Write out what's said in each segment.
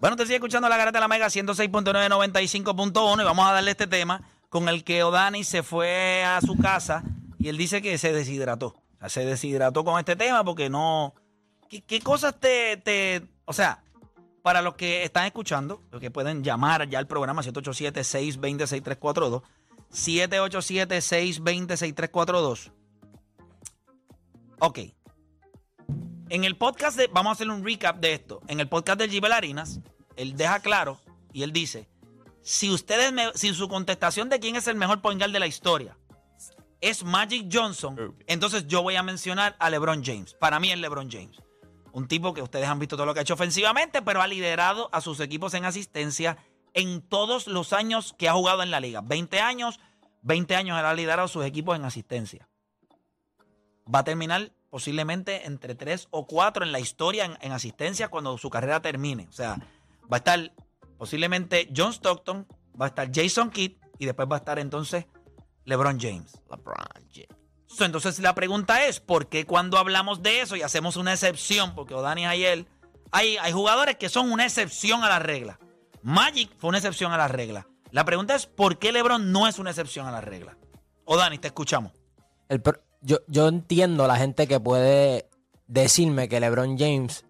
Bueno, te sigue escuchando la garata de la Mega 106.995.1 y vamos a darle este tema con el que O'Dani se fue a su casa y él dice que se deshidrató. O sea, se deshidrató con este tema porque no... ¿Qué, cosas te, te... O sea, para los que están escuchando, los que pueden llamar ya al programa 787-620-6342, 787-620-6342. Ok. En el podcast de, vamos a hacer un recap de esto. En el podcast de Gibel Harinas, él deja claro y él dice, si ustedes me, si su contestación de quién es el mejor point guard de la historia es Magic Johnson, entonces yo voy a mencionar a LeBron James. Para mí es LeBron James. Un tipo que ustedes han visto todo lo que ha hecho ofensivamente, pero ha liderado a sus equipos en asistencia en todos los años que ha jugado en la liga. 20 años, 20 años él ha liderado a sus equipos en asistencia. Va a terminar posiblemente entre 3 o 4 en la historia en, en asistencia cuando su carrera termine. O sea, va a estar posiblemente John Stockton, va a estar Jason Kidd y después va a estar entonces LeBron James. LeBron James. Entonces la pregunta es, ¿por qué cuando hablamos de eso y hacemos una excepción? Porque Odani ayer, hay, hay jugadores que son una excepción a la regla. Magic fue una excepción a la regla. La pregunta es, ¿por qué LeBron no es una excepción a la regla? Odani, te escuchamos. El pro- yo, yo entiendo la gente que puede decirme que LeBron James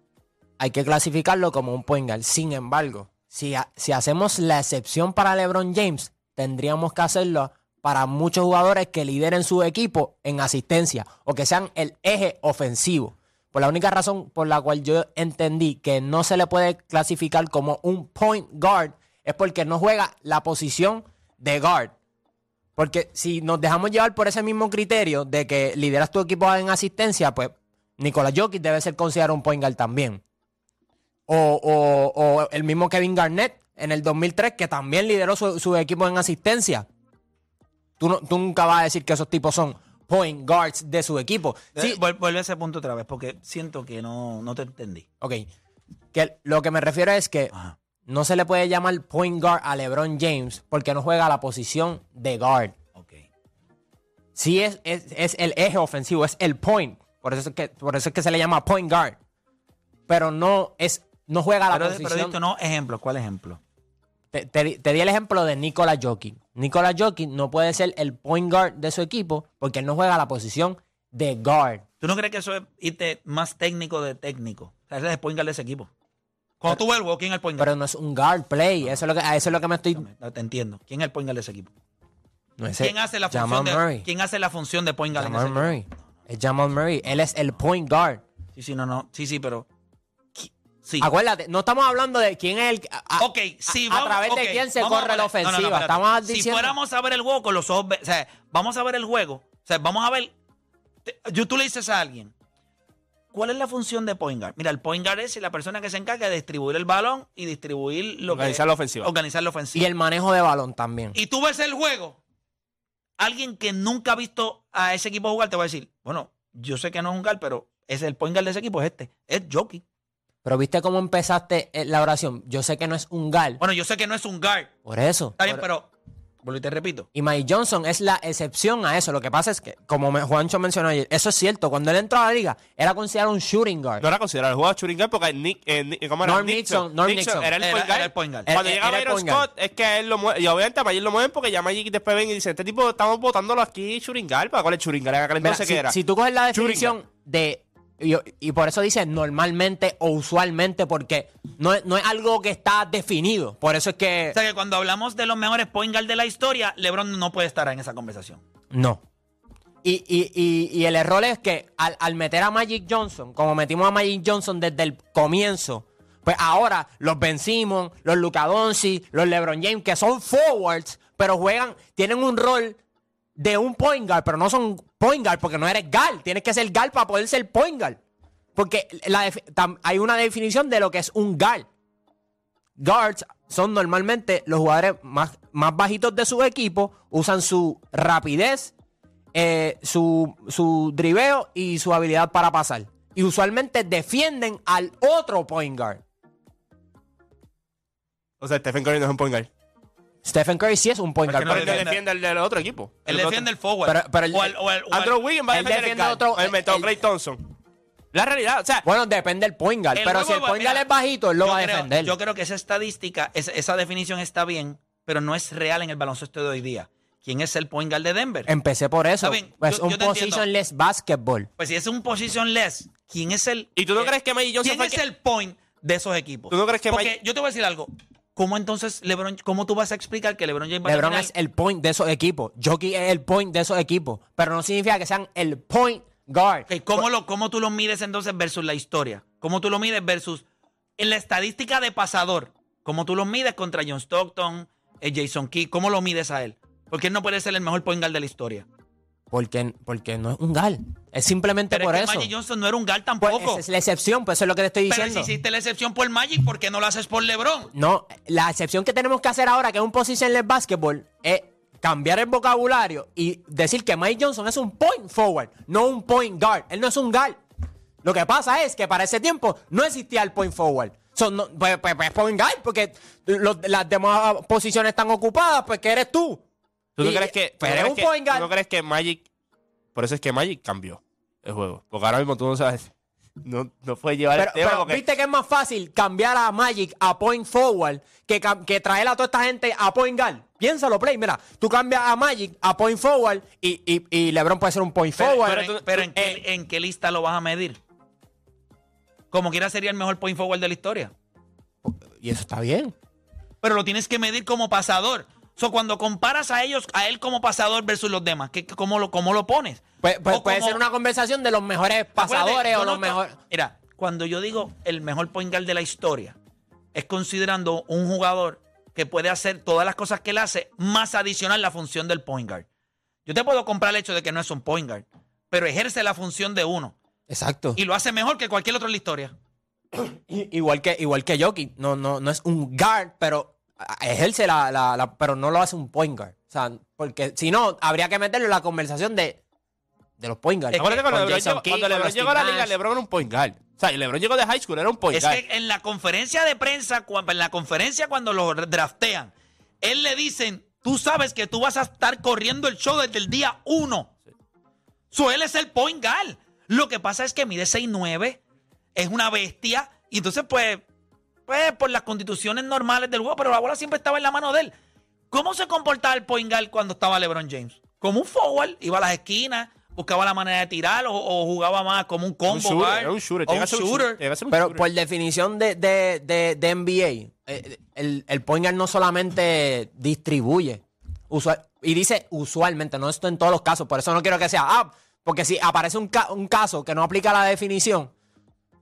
hay que clasificarlo como un point guard. Sin embargo, si, ha- si hacemos la excepción para LeBron James, tendríamos que hacerlo para muchos jugadores que lideren su equipo en asistencia o que sean el eje ofensivo. Por la única razón por la cual yo entendí que no se le puede clasificar como un point guard es porque no juega la posición de guard. Porque si nos dejamos llevar por ese mismo criterio de que lideras tu equipo en asistencia, pues Nicolás Jokic debe ser considerado un point guard también. O, o- o el mismo Kevin Garnett en el 2003, que también lideró su, su equipo en asistencia. Tú, no- tú nunca vas a decir que esos tipos son point guards de su equipo. Sí, vuelve a ese punto otra vez, porque siento que no, no te entendí. ok. Que lo que me refiero es que Ajá. no se le puede llamar point guard a LeBron James porque no juega la posición de guard. Ok. Sí es, es, es el eje ofensivo, es el point. Por eso es que, por eso es que se le llama point guard. Pero no es, no juega la Pero, pero posición. diste no ejemplo. ¿Cuál ejemplo? te, te di- te di el ejemplo de Nikola Jokic. Nikola Jokic no puede ser el point guard de su equipo porque él no juega la posición de guard. ¿Tú no crees que eso es irte más técnico de técnico? O sea, es el point guard de ese equipo. Cuando tú el juego, ¿quién es el point guard? Pero no es un guard play. Eso es lo que, eso es lo que me estoy. No te entiendo. ¿Quién es el point guard de ese equipo? No es ¿Quién hace la función Jamal de Murray. ¿Quién hace la función de point guard en ese Jamal equipo? Murray. Es Jamal Murray. Él es el point guard. Sí, sí, no, no. Sí, sí, pero sí. Acuérdate, no estamos hablando de quién es el. a- a- Ok, si a vamos, través de quién se a corre la poner- no, no, no, ofensiva. Estamos Si diciendo. fuéramos a ver el juego con los ojos, o sea, vamos a ver el juego, o sea, vamos a ver, yo, tú le dices a alguien, ¿cuál es la función de point guard? Mira, el point guard es la persona que se encarga de distribuir el balón y distribuir lo Organizar que, la ofensiva. Organizar la Y ofensiva. el manejo de balón también. Y tú ves el juego, alguien que nunca ha visto a ese equipo jugar te va a decir, bueno, yo sé que no es un guard, pero es el point guard de ese equipo es este, es Jockey. Pero viste cómo empezaste eh, la oración. Yo sé que no es un guard. Bueno, yo sé que no es un guard, Por eso. está bien, Por- pero, vuelvo y te repito, Y Mike Johnson es la excepción a eso. Lo que pasa es que, como me- Juancho mencionó ayer, eso es cierto. Cuando él entró a la liga, era considerado un shooting guard. No era considerado el juego de shooting guard porque Nick, eh, Nick- ¿cómo era? Norm Nixon, Norm Nixon. Era el Era- point era guard. el point guard. Cuando Era- llega era el Byron point guard. Scott, es que a él lo mueve. Y obviamente a Magic lo mueven porque ya Magic después ven y dice: Este tipo estamos votándolo aquí shooting guard. ¿Para cuál es shooting guard? En aquel Mira, entonces, si, ¿qué era? si tú coges la definición de. Y, y por eso dice normalmente o usualmente, porque no, es- no es algo que está definido. Por eso es que. O sea que cuando hablamos de los mejores point guard de la historia, LeBron no puede estar en esa conversación. No. Y, y- y- y el error es que al, al meter a Magic Johnson, como metimos a Magic Johnson desde el comienzo, pues ahora los Ben Simmons, los Luka Doncic, los LeBron James, que son forwards, pero juegan, tienen un rol de un point guard, pero no son point guard porque no eres guard. Tienes que ser guard para poder ser point guard. Porque hay una definición de lo que es un guard. Guards son normalmente los jugadores más, más bajitos de su equipo, usan su rapidez, eh, su, su driveo y su habilidad para pasar. Y usualmente defienden al otro point guard. O sea, Stephen Curry no es un point guard. Stephen Curry sí es un point guard. Pero él defiende- defiende el del otro equipo. Él El defiende otro- el forward. Pero- pero el- o el, o el- o el- Andrew Wiggins va a defender el guard. otro- Él metió él- Clay Thompson. La realidad, o sea, Bueno, depende del point guard, pero si el point guard es bajito, él lo va a creo- defender. Yo creo que esa estadística, esa, esa definición está bien, pero no es real en el baloncesto de hoy día. ¿Quién es el point guard de Denver? Empecé por eso. Bien, es yo- un yo positionless basketball. Pues si es un positionless, ¿quién es el. ¿Y tú no eh, crees que Magic Johnson ¿Quién es que- el point de esos equipos? ¿Tú no crees que Porque yo te voy a decir algo. ¿Cómo entonces LeBron, cómo tú vas a explicar que LeBron James va a LeBron es el point de esos equipos. Jokic es el point de esos equipos. Pero no significa que sean el point guard. ¿cómo, lo, ¿Cómo tú lo mides entonces versus la historia? ¿Cómo tú lo mides versus en la estadística de pasador? ¿Cómo tú lo mides contra John Stockton, eh, Jason Key? ¿Cómo lo mides a él? Porque él no puede ser el mejor point guard de la historia. Porque, porque no es un guard. Es simplemente Pero por es que eso. Magic Johnson no era un guard Pues tampoco. esa es la excepción, pues eso es lo que te estoy Pero si diciendo. hiciste la excepción por Magic, ¿por qué no lo haces por LeBron? No, la excepción que tenemos que hacer ahora, que es un positionless basketball, es cambiar el vocabulario y decir que Mike Johnson es un point forward, no un point guard. Él no es un guard. Lo que pasa es que para ese tiempo no existía el point forward. So, no, pues, pues- pues point guard, porque los- las demás posiciones están ocupadas, pues que eres tú. ¿Tú no crees que, pero no es crees un que- point tú guard. no crees que Magic, por eso es que Magic cambió el juego? Porque ahora mismo tú no sabes, no, no puedes llevar Pero, el tema pero porque... viste que es más fácil cambiar a Magic a point forward que, que traer a toda esta gente a point guard. Piénsalo, Play. Mira, tú cambias a Magic a point forward y, y, y LeBron puede ser un point Pero, forward. pero en- pero ¿en, qué, en qué lista lo vas a medir? Como quiera sería el mejor point forward de la historia. y eso está bien. Pero lo tienes que medir como pasador. So, cuando comparas a ellos, a él como pasador versus los demás, ¿qué, cómo, lo, ¿cómo lo pones? Pues, pues puede como- ser una conversación de los mejores pasadores o los mejores. Mira, cuando yo digo el mejor point guard de la historia, es considerando un jugador que puede hacer todas las cosas que él hace, más adicional la función del point guard. Yo te puedo comprar el hecho de que no es un point guard, pero ejerce la función de uno Exacto. y lo hace mejor que cualquier otro en la historia. Igual que igual que Jokic, no, no, no es un guard, pero ejerce la, la- la- pero no lo hace un point guard. O sea, porque si no, habría que meterlo en la conversación de, de los point guards. Cuando LeBron llegó, cuando LeBron llegó a la liga, Nash. LeBron era un point guard. O sea, y LeBron llegó de high school, era un point Es guard. que en la conferencia de prensa, en la conferencia cuando lo draftean, él le dicen, tú sabes que tú vas a estar corriendo el show desde el día uno. So, él es el point guard. Lo que pasa es que mide 6'9", es una bestia, y entonces pues, pues por las constituciones normales del juego, pero la bola siempre estaba en la mano de él. ¿Cómo se comportaba el point guard cuando estaba LeBron James? Como un forward, iba a las esquinas, buscaba la manera de tirar o, o jugaba más como un combo un shooter, un shooter. o un shooter. Pero shooter. por definición de, de, de, de NBA, eh, el, el point guard no solamente distribuye. usual- y dice usualmente, no esto en todos los casos. Por eso no quiero que sea. Ah, porque si aparece un, ca- un caso que no aplica la definición,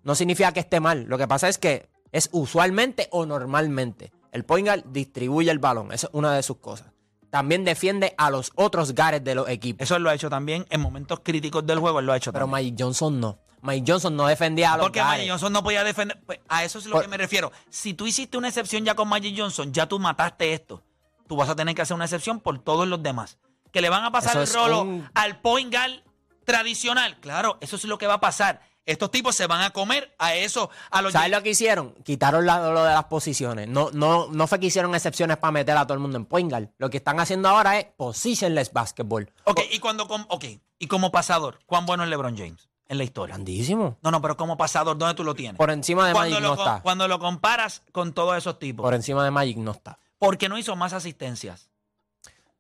no significa que esté mal. Lo que pasa es que es usualmente o normalmente. El point guard distribuye el balón. Esa es una de sus cosas. También defiende a los otros guards de los equipos. Eso él lo ha hecho también en momentos críticos del juego, él lo ha hecho Pero también. Mike Johnson no. Mike Johnson no defendía a los Porque. Magic Johnson no podía defender. Pues, a eso es lo Por- que me refiero. Si tú hiciste una excepción ya con Magic Johnson, ya tú mataste esto. Tú vas a tener que hacer una excepción por todos los demás. Que le van a pasar el rolo un- al point guard tradicional. Claro, eso es lo que va a pasar. Estos tipos se van a comer a eso, a los ¿Sabes lo que hicieron? Quitaron la- lo de las posiciones. No, no, no fue que hicieron excepciones para meter a todo el mundo en point guard. Lo que están haciendo ahora es positionless basketball. Ok, y cuando com- ok, y como pasador, ¿cuán bueno es LeBron James en la historia? Grandísimo. No, no, pero como pasador, ¿dónde tú lo tienes? Por encima de cuando, Magic lo, no com- está. cuando lo comparas con todos esos tipos. Por encima de Magic no está. porque no hizo más asistencias.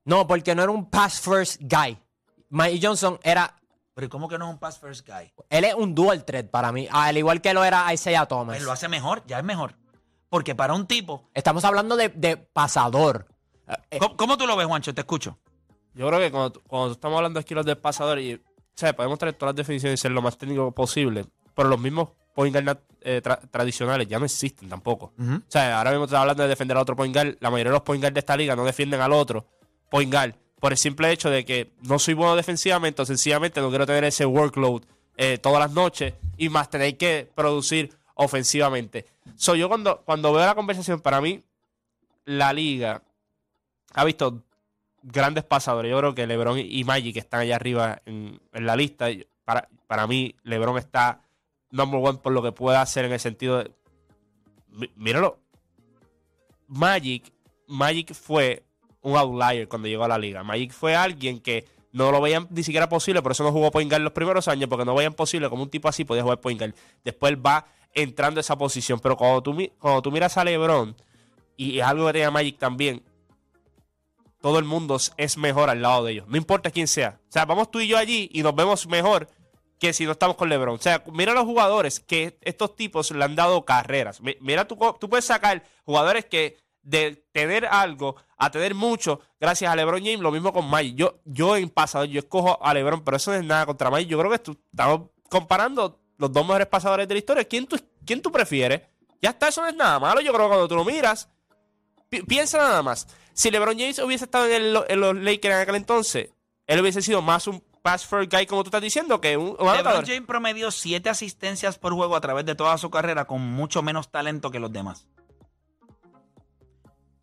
No, porque no era un pass first guy. Mike Johnson era. Pero ¿y ¿cómo que no es un pass first guy? Él es un dual threat para mí. Al igual que lo era Isaiah Thomas. Él lo hace mejor, ya es mejor. Porque para un tipo. Estamos hablando de, de pasador. Eh, ¿Cómo, cómo tú lo ves, Juancho? Te escucho. Yo creo que cuando, cuando estamos hablando aquí los del pasador y, o sea, podemos traer todas las definiciones y ser lo más técnico posible, pero los mismos point guard eh, tra- tradicionales ya no existen tampoco. O sea, ahora mismo estás hablando de defender a otro point guard, la mayoría de los point guard de esta liga no defienden al otro point guard por el simple hecho de que no soy bueno defensivamente o sencillamente no quiero tener ese workload eh, todas las noches y más tener que producir ofensivamente. So, yo cuando, cuando veo la conversación, para mí, la liga ha visto grandes pasadores. Yo creo que LeBron y Magic están allá arriba en, la lista. Para, para mí, LeBron está number one por lo que puede hacer en el sentido de. Mí- Míralo. Magic, Magic fue un outlier cuando llegó a la liga. Magic fue alguien que no lo veían ni siquiera posible, por eso no jugó point guard los primeros años, porque no veían posible como un tipo así podía jugar point guard. Después va entrando a esa posición, pero cuando tú, cuando tú miras a LeBron, y es algo que tenía Magic también, todo el mundo es- mejor al lado de ellos, no importa quién sea. O sea, vamos tú y yo allí y nos vemos mejor que si no estamos con LeBron. O sea, mira los jugadores que estos tipos le han dado carreras. Mi- Mira, tú, tú puedes sacar jugadores que de tener algo a tener mucho gracias a LeBron James, lo mismo con Magic. Yo, yo en pasado, yo escojo a LeBron, pero eso no es nada contra Magic. Yo creo que estu- estamos comparando los dos mejores pasadores de la historia. ¿Quién tú, quién tú prefieres? Ya está, eso no es nada malo. Yo creo que cuando tú lo miras, pi- piensa nada más. Si LeBron James hubiese estado en, el- en los Lakers en aquel entonces, él hubiese sido más un pass first guy, como tú estás diciendo, que un, un LeBron anotador. James promedió siete asistencias por juego a través de toda su carrera con mucho menos talento que los demás.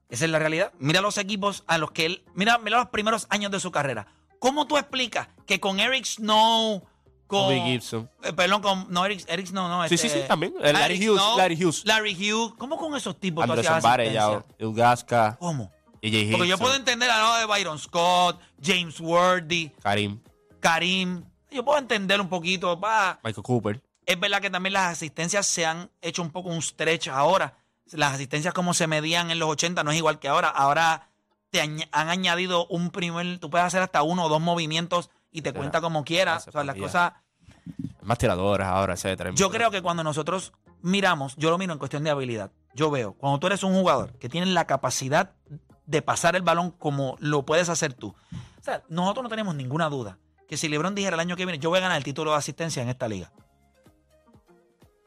Esa es la realidad. Mira los equipos a los que él. Mira, mira los primeros años de su carrera. ¿Cómo tú explicas que con Eric Snow, con. Bobby Gibson. eh, perdón, con. No, Eric, Eric Snow, no. Sí, sí, este, sí, también. El Larry Eric Hughes, Snow, Larry Hughes. Larry Hughes. ¿Cómo con esos tipos tú Anderson hacías Varejao, asistencia? Ilgaska, ¿Cómo? Porque yo puedo entender al lado de Byron Scott, James Worthy, Karim, Karim. Yo puedo entender un poquito. Va. Michael Cooper. Es verdad que también las asistencias se han hecho un poco un stretch ahora. Las asistencias como se medían en los 80 no es igual que ahora. Ahora te añ- han añadido un primer, tú puedes hacer hasta uno o dos movimientos y te cuenta como quieras. O sea, las cosas. Más tiradoras ahora, etcétera. Yo creo que cuando nosotros miramos, yo lo miro en cuestión de habilidad. Yo veo, cuando tú eres un jugador que tiene la capacidad de pasar el balón como lo puedes hacer tú. O sea, nosotros no tenemos ninguna duda que si LeBron dijera el año que viene, yo voy a ganar el título de asistencia en esta liga.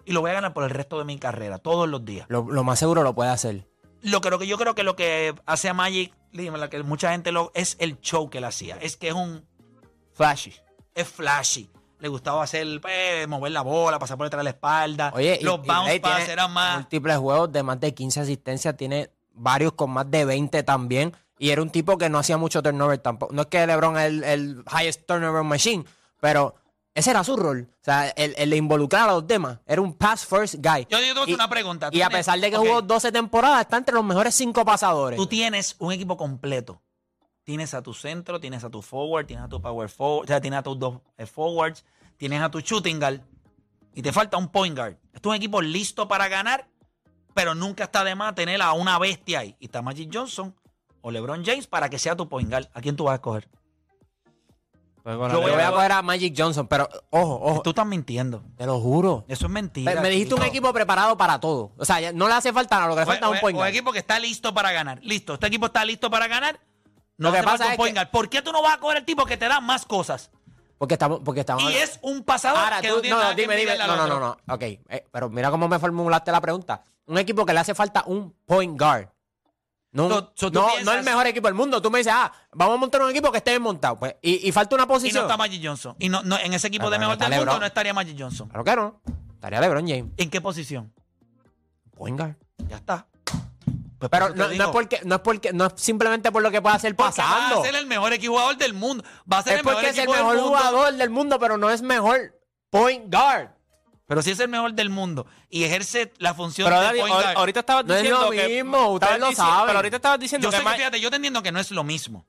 Y lo voy a ganar por el resto de mi carrera, todos los días. Lo, lo más seguro lo puede hacer. Lo creo que yo creo que lo que hace a Magic, la que mucha gente lo es el show que él hacía. Es que es un Flashy. es flashy. Le gustaba hacer, pues, mover la bola, pasar por detrás de la espalda. Oye, y- los y bounce Blade pass eran más. Múltiples juegos de más de 15 asistencias, tiene varios con más de 20 también. Y era un tipo que no hacía mucho turnover tampoco. No es que LeBron es el, el highest turnover machine, pero ese era su rol. O sea, el, el de involucrar a los demás. Era un pass first guy. Yo, yo te voy a hacer Y- una pregunta. Y a pesar de que jugó 12 temporadas, está entre los mejores 5 pasadores. Tú tienes un equipo completo. Tienes a tu centro, tienes a tu forward, tienes a tu power forward, o sea, tienes a tus dos eh, forwards, tienes a tu shooting guard y te falta un point guard. Este es un equipo listo para ganar, pero nunca está de más tener a una bestia ahí. Y está Magic Johnson o LeBron James para que sea tu point guard. ¿A quién tú vas a escoger? Pues Yo voy voy a coger a Magic Johnson, pero ojo, ojo, Tú estás mintiendo. te lo juro. Eso es mentira. Me, me dijiste un equipo preparado para todo. O sea, no le hace falta nada, lo que le O- falta es un point guard. equipo que está listo para ganar. Listo, este equipo está listo para ganar. No Lo que hace falta pasa un es point que- guard. ¿Por qué tú no vas a coger el tipo que te da más cosas? Porque estamos, porque estamos Y es un pasador Ahora, que tú, no no, nada que dime, dime. No, no, no, no. Ok, eh, pero mira cómo me formulaste la pregunta. Un equipo que le hace falta un point guard. No, So- so no, piensas- no el mejor equipo del mundo. Tú me dices, ah, vamos a montar un equipo que esté bien montado. Pues, y, y falta una Y no posición. está Magic Johnson. Y no, no, en ese equipo Ah, de mejor del mundo no estaría Magic Johnson. Claro que no. Estaría LeBron James. ¿En qué posición? Point guard. Ya está. Pues Pero no, no es porque, no es porque, no es simplemente por lo que pueda hacer pasando. Va a ser el mejor equipo jugador del mundo. Va a ser Es el mejor porque es el del mejor jugador del mundo, pero no es mejor point guard. Pero si es el mejor del mundo y ejerce la función Pero de point guard. ahorita estabas No es diciendo lo que. mismo, ustedes lo saben. Pero ahorita estabas diciendo Yo que sé que, fíjate, yo te entiendo que no es lo mismo.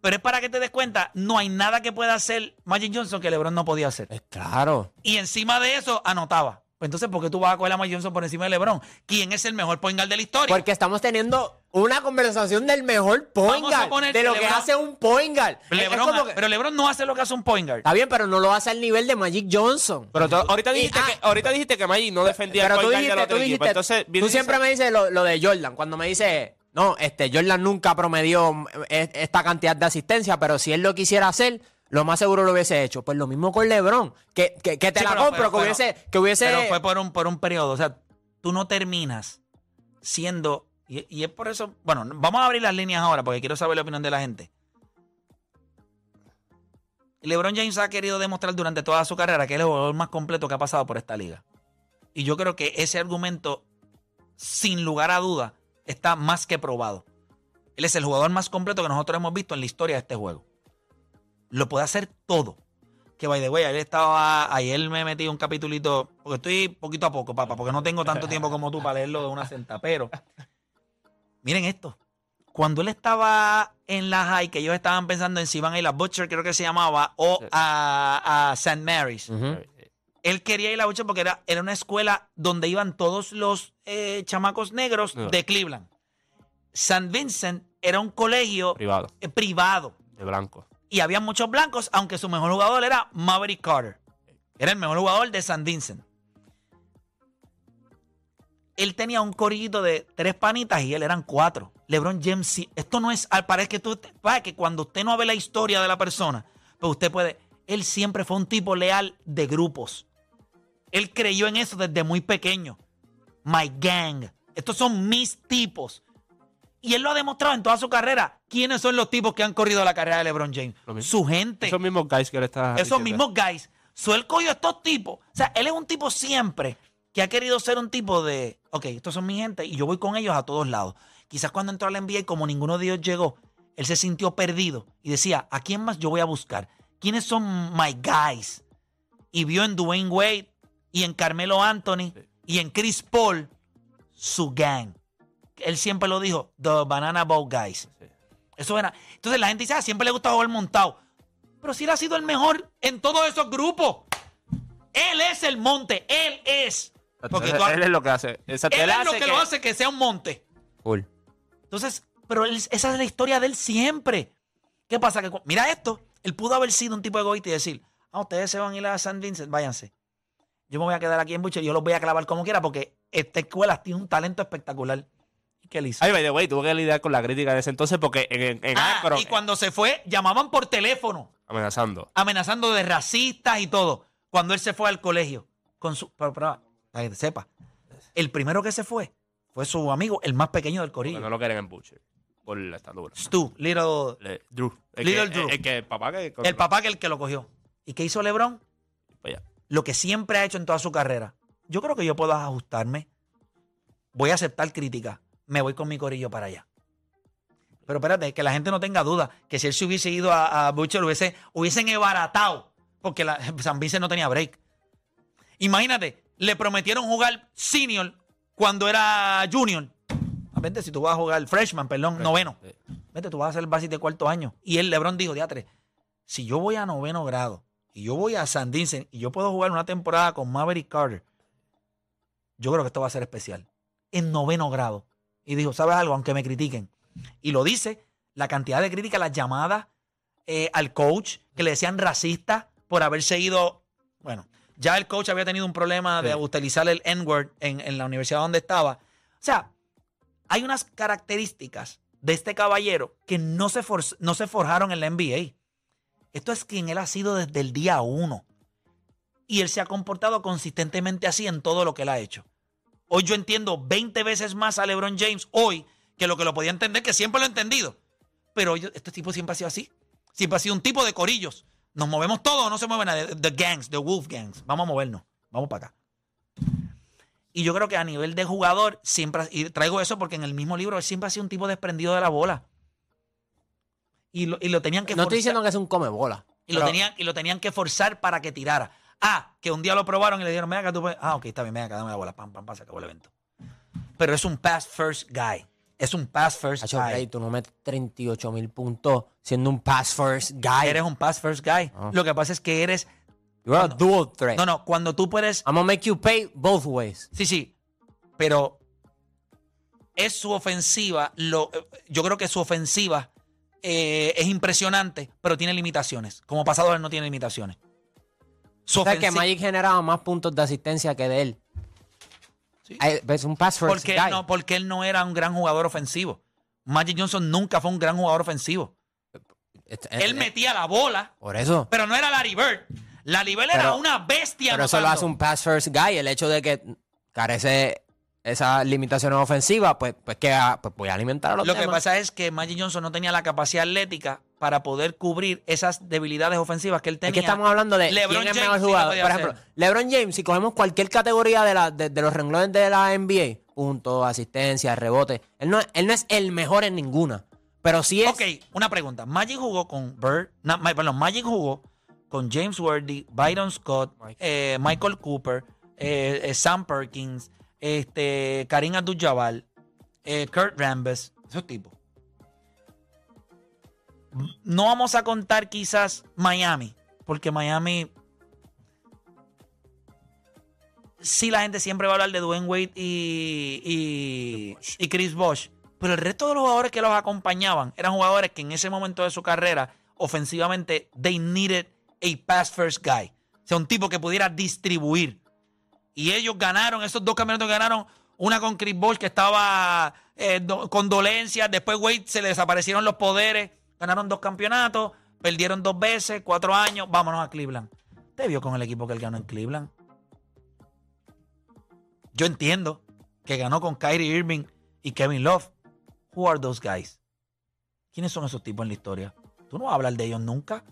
Pero es para que te des cuenta, no hay nada que pueda hacer Magic Johnson que LeBron no podía hacer. Es claro. Y encima de eso, anotaba. Entonces, ¿por qué tú vas a coger a Magic Johnson por encima de LeBron? ¿Quién es el mejor point guard de la historia? Porque estamos teniendo una conversación del mejor point guard. poner De lo que LeBron- hace un point guard. Es- es LeBron, como que- pero LeBron no hace lo que hace un point guard. Está bien, pero no lo hace al nivel de Magic Johnson. Pero tú- ahorita Y- dijiste, ah, que, ahorita dijiste que Magic no defendía pero el tú point guard dijiste, del tú otro equipo. dijiste, Entonces, tú siempre me dices lo, lo de Jordan, cuando me dice, no, este Jordan nunca promedió eh, esta cantidad de asistencia, pero si él lo quisiera hacer, lo más seguro lo hubiese hecho. Pues lo mismo con LeBron, que, que, que te Sí, la pero- compro, pero- que hubiese, que hubiese Pero fue por un, por un periodo. O sea, tú no terminas siendo. Y, es por eso. Bueno, vamos a abrir las líneas ahora porque quiero saber la opinión de la gente. LeBron James ha querido demostrar durante toda su carrera que es el jugador más completo que ha pasado por esta liga. Y yo creo que ese argumento, sin lugar a duda, está más que probado. Él es el jugador más completo que nosotros hemos visto en la historia de este juego. Lo puede hacer todo. Que by the way, ayer estaba, ayer me metí un capitulito, porque estoy poquito a poco, papá, porque no tengo tanto tiempo como tú para leerlo de una senta, pero miren esto. cuando él estaba en la high, que ellos estaban pensando en si iban a ir a Butcher, creo que se llamaba, o a, a St. Mary's. Él quería ir a Butcher porque era, era una escuela donde iban todos los eh, chamacos negros de Cleveland. St. Vincent era un colegio Privado, eh, privado de blanco. y había muchos blancos, aunque su mejor jugador era Maverick Carter. Era el mejor jugador de St. Vincent. Él tenía un corillito de tres panitas y él eran cuatro. LeBron James, sí, esto no es, al parece que tú, para que cuando usted no ve la historia de la persona, pues usted puede, él siempre fue un tipo leal de grupos. Él creyó en eso desde muy pequeño. My gang. Estos son mis tipos. Y él lo ha demostrado en toda su carrera. ¿Quiénes son los tipos que han corrido la carrera de LeBron James? Su gente. Esos mismos guys que le estás Esos diciendo. mismos guys. So, él cogió a estos tipos. O sea, él es un tipo siempre que ha querido ser un tipo de, ok, estos son mi gente y yo voy con ellos a todos lados. Quizás cuando entró a la NBA y como ninguno de ellos llegó, él se sintió perdido y decía, ¿a quién más yo voy a buscar? ¿Quiénes son my guys? Y vio en Dwayne Wade y en Carmelo Anthony y en Chris Paul su gang. Él siempre lo dijo, the Banana Boat Guys. Eso era. Entonces la gente dice, ah, siempre le gusta jugar montado. Pero si él ha sido el mejor en todos esos grupos. Él es el monte, él es. Porque él, tú- él es lo que hace. Exacto, él es lo hace que, lo hace que sea un monte. Full. Entonces, pero él- esa es la historia de él siempre. ¿Qué pasa? Que, cu- mira esto, él pudo haber sido un tipo egoísta y decir, ah, ustedes se van a ir a San Vincent, váyanse. Yo me voy a quedar aquí en Butcher y yo los voy a clavar como quiera porque esta escuela tiene un talento espectacular. ¿Y qué él hizo? Ay, by the way, tuvo que lidiar con la crítica de ese entonces porque en, en, en Ah, Akron, y cuando se fue, llamaban por teléfono. amenazando. amenazando de racistas y todo, cuando él se fue al colegio. Con su, pero, pero, para que sepa, el primero que se fue fue su amigo, el más pequeño del Porque corillo. no lo quieren en Butcher. Por la estatura. Stu, Little, Le- Drew. El Little que, Drew. El, el que el papá que. el papá que el que lo cogió. ¿Y qué hizo LeBron? Pues ya. Lo que siempre ha hecho en toda su carrera. Yo creo que yo puedo ajustarme. Voy a aceptar crítica. Me voy con mi corillo para allá. Pero espérate, que la gente no tenga duda que si él se hubiese ido a, a Butcher, hubiese, hubiesen embaratado. Porque la, San Vincent no tenía break. Imagínate, le prometieron jugar senior cuando era junior. A Vente, si tú vas a jugar freshman, perdón, noveno. Sí. Vete, tú vas a ser el base de cuarto año. Y el LeBron dijo, diatre, si yo voy a noveno grado y yo voy a San Vincent y yo puedo jugar una temporada con Maverick Carter, yo creo que esto va a ser especial. En noveno grado. Y dijo, ¿sabes algo? Aunque me critiquen. Y lo dice, la cantidad de críticas, las llamadas eh, al coach que le decían racista por haber seguido, bueno, ya el coach había tenido un problema de utilizar el N-word en, en la universidad donde estaba. O sea, hay unas características de este caballero que no se, for- no se forjaron en la NBA. Esto es quien él ha sido desde el día uno. Y él se ha comportado consistentemente así en todo lo que él ha hecho. Hoy yo entiendo 20 veces más a LeBron James hoy que lo que lo podía entender, que siempre lo he entendido. Pero yo- este tipo siempre ha sido así. Siempre ha sido un tipo de corillos. Nos movemos todos no se mueve nadie. The gangs, the wolf gangs. Vamos a movernos. Vamos para acá. Y yo creo que a nivel de jugador, siempre, y traigo eso porque en el mismo libro él siempre ha sido un tipo desprendido de la bola. Y lo, y lo tenían que No estoy forzar- diciendo que es un come bola. y lo, tenían, y lo tenían que forzar para que tirara. Ah, que un día lo probaron y le dijeron, venga acá, tú puedes. Ah, ok, está bien, venga acá, dame la bola. Pam, pam, pam, se acabó el evento. Pero es un pass first guy. Es un pass first Hacho, guy. Bray, tú no metes 38 mil puntos siendo un pass first guy. Eres un pass first guy. Ah. Lo que pasa es que eres. You're a cuando- dual threat. No, no, cuando tú puedes. I'm gonna make you pay both ways. Sí, sí. Pero es su ofensiva. Lo, yo creo que su ofensiva eh, es impresionante, pero tiene limitaciones. Como pasador no tiene limitaciones. Su O sea, que Magic generaba más puntos de asistencia que de él. Sí. Eh, Es un pass first porque, guy. él no, porque él no era un gran jugador ofensivo. Magic Johnson nunca fue un gran jugador ofensivo. Este- Él eh, metía la bola, Por eso. pero no era Larry Bird. Larry Bird era una bestia. Pero eso lo anotando. hace un pass first guy. El hecho de que carece esas limitaciones ofensivas, pues, pues que ah, pues voy a alimentar a los Lo que pasa es que Magic Johnson no tenía la capacidad atlética para poder cubrir esas debilidades ofensivas que él tenía. Es que estamos hablando de LeBron quién es James mejor jugador. Por hacer. ejemplo, LeBron James, si cogemos cualquier categoría de, la, de, de los renglones de la NBA, puntos, asistencia, rebote, él no, él no es el mejor en ninguna. Pero sí es. Ok, una pregunta. Magic jugó con Bird, no, perdón, Magic jugó con James Worthy, Byron Scott, Mike. eh, Michael Cooper, eh, eh, Sam Perkins, este, Karim Abdul-Jabbar, eh, Kurt Rambis, esos tipos. no vamos a contar quizás Miami, porque Miami. Sí, la gente siempre va a hablar de Dwayne Wade y, y, y Chris Bosh. Pero el resto de los jugadores que los acompañaban eran jugadores que en ese momento de su carrera, ofensivamente, they needed a pass first guy. O sea, un tipo que pudiera distribuir. Y ellos ganaron, esos dos campeonatos ganaron, una con Chris Bosh que estaba eh, con dolencias, después Wade se le desaparecieron los poderes, ganaron dos campeonatos, perdieron dos veces, cuatro años, vámonos a Cleveland. ¿Te vio con el equipo que él ganó en Cleveland? Yo entiendo que ganó con Kyrie Irving y Kevin Love. Who are those guys? ¿Quiénes son esos tipos en la historia? Tú no vas a hablar de ellos nunca.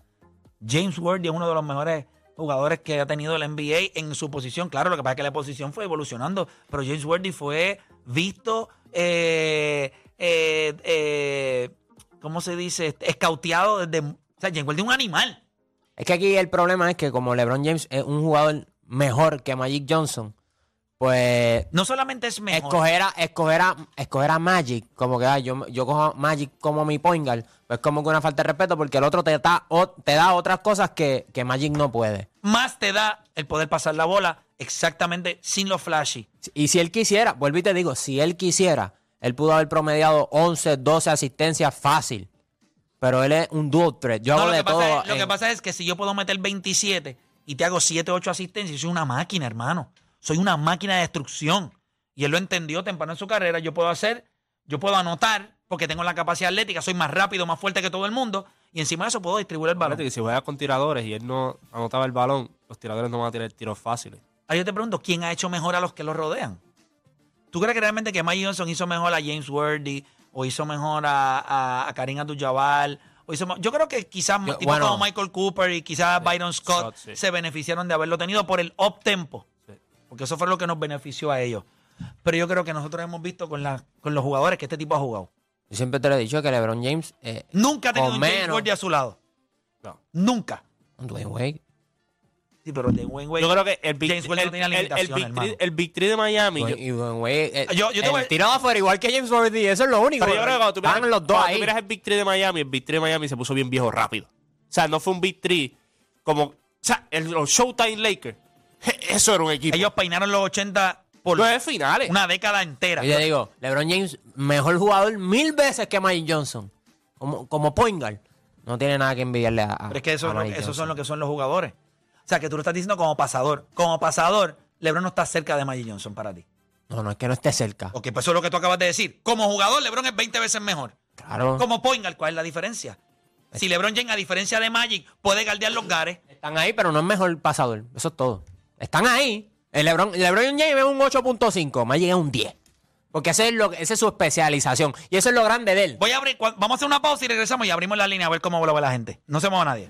James Worthy es uno de los mejores jugadores que ha tenido el NBA en su posición. Claro, lo que pasa es que la posición fue evolucionando, pero James Worthy fue visto, eh, eh, eh, ¿cómo se dice? Escauteado desde... O sea, James Worthy es un animal. Es que aquí el problema es que como LeBron James es un jugador mejor que Magic Johnson, pues No solamente es mejor. escoger a, escoger, a, escoger a Magic, como que ah, yo, yo cojo Magic como mi point guard, pues como que una falta de respeto porque el otro te da, o- te da otras cosas que, que Magic no puede. Más te da el poder pasar la bola exactamente sin lo flashy. Y si él quisiera, vuelvo y te digo, si él quisiera, él pudo haber promediado 11, 12 asistencias fácil. Pero él es un dual threat. Yo No, hago lo, de que pasa todo. es, lo que pasa es que si yo puedo meter 27 y te hago 7, 8 asistencias, soy una máquina, hermano. Soy una máquina de destrucción. Y él lo entendió temprano en su carrera. Yo puedo hacer, yo puedo anotar, porque tengo la capacidad atlética, soy más rápido, más fuerte que todo el mundo. Y encima de eso puedo distribuir el balón. Que si juega con tiradores y él no anotaba el balón, los tiradores no van a tirar tiros fáciles. Ahora yo te pregunto, ¿quién ha hecho mejor a los que lo rodean? ¿Tú crees que realmente que Mike Johnson hizo mejor a James Worthy o hizo mejor a, a, a Karim Abdul-Jabbar? o hizo mo- Yo creo que quizás Yo- bueno. como Michael Cooper y quizás Byron Scott Scott, sí. se beneficiaron de haberlo tenido por el up-tempo. Porque eso fue lo que nos benefició a ellos. Pero yo creo que nosotros hemos visto con, la, con los jugadores que este tipo ha jugado. Yo siempre te lo he dicho que LeBron James, eh, Nunca ha tenido un James. Worthy a su lado. No. Nunca. Dwayne Wade, Sí, pero de Wayne Wade. Yo creo que el Big, James el, no tenía el- el limitaciones, Big hermano. Three- el Big Three de Miami. yo- Dwayne- y Dwayne Wade, eh, Yo- yo te el voy- tirado afuera igual que James Worthy, eso es lo único. pero yo creo que cuando tú miras, los dos cuando ahí. tú miras el Big Three de Miami, el Big Three de Miami se puso bien viejo rápido. O sea, no fue un Big Three como. O sea, el, los Showtime Lakers. Eso era un equipo. Ellos peinaron los 80 por Nueve finales. una década entera. Yo te digo, LeBron James, mejor jugador mil veces que Mike Johnson. Como, como point guard. No tiene nada que envidiarle a, a- Pero es que eso, a esos son lo que son los jugadores. O sea, que tú lo estás diciendo como pasador. Como pasador, LeBron no está cerca de Magic Johnson para ti. No, no es que no esté cerca. Ok, pues eso es lo que tú acabas de decir. Como jugador, LeBron es 20 veces mejor. Claro. Como point guard, ¿cuál es la diferencia? Si LeBron James, a diferencia de Magic, puede guardiar los gares. Están ahí, pero no es mejor pasador. Eso es todo. Están ahí. El LeBron, LeBron James es un 8.5. Magic es un 10. Porque ese es esa es su especialización. Y eso es lo grande de él. Voy a abrir, vamos a hacer una pausa y regresamos y abrimos la línea a ver cómo lo la gente. No se mueva nadie.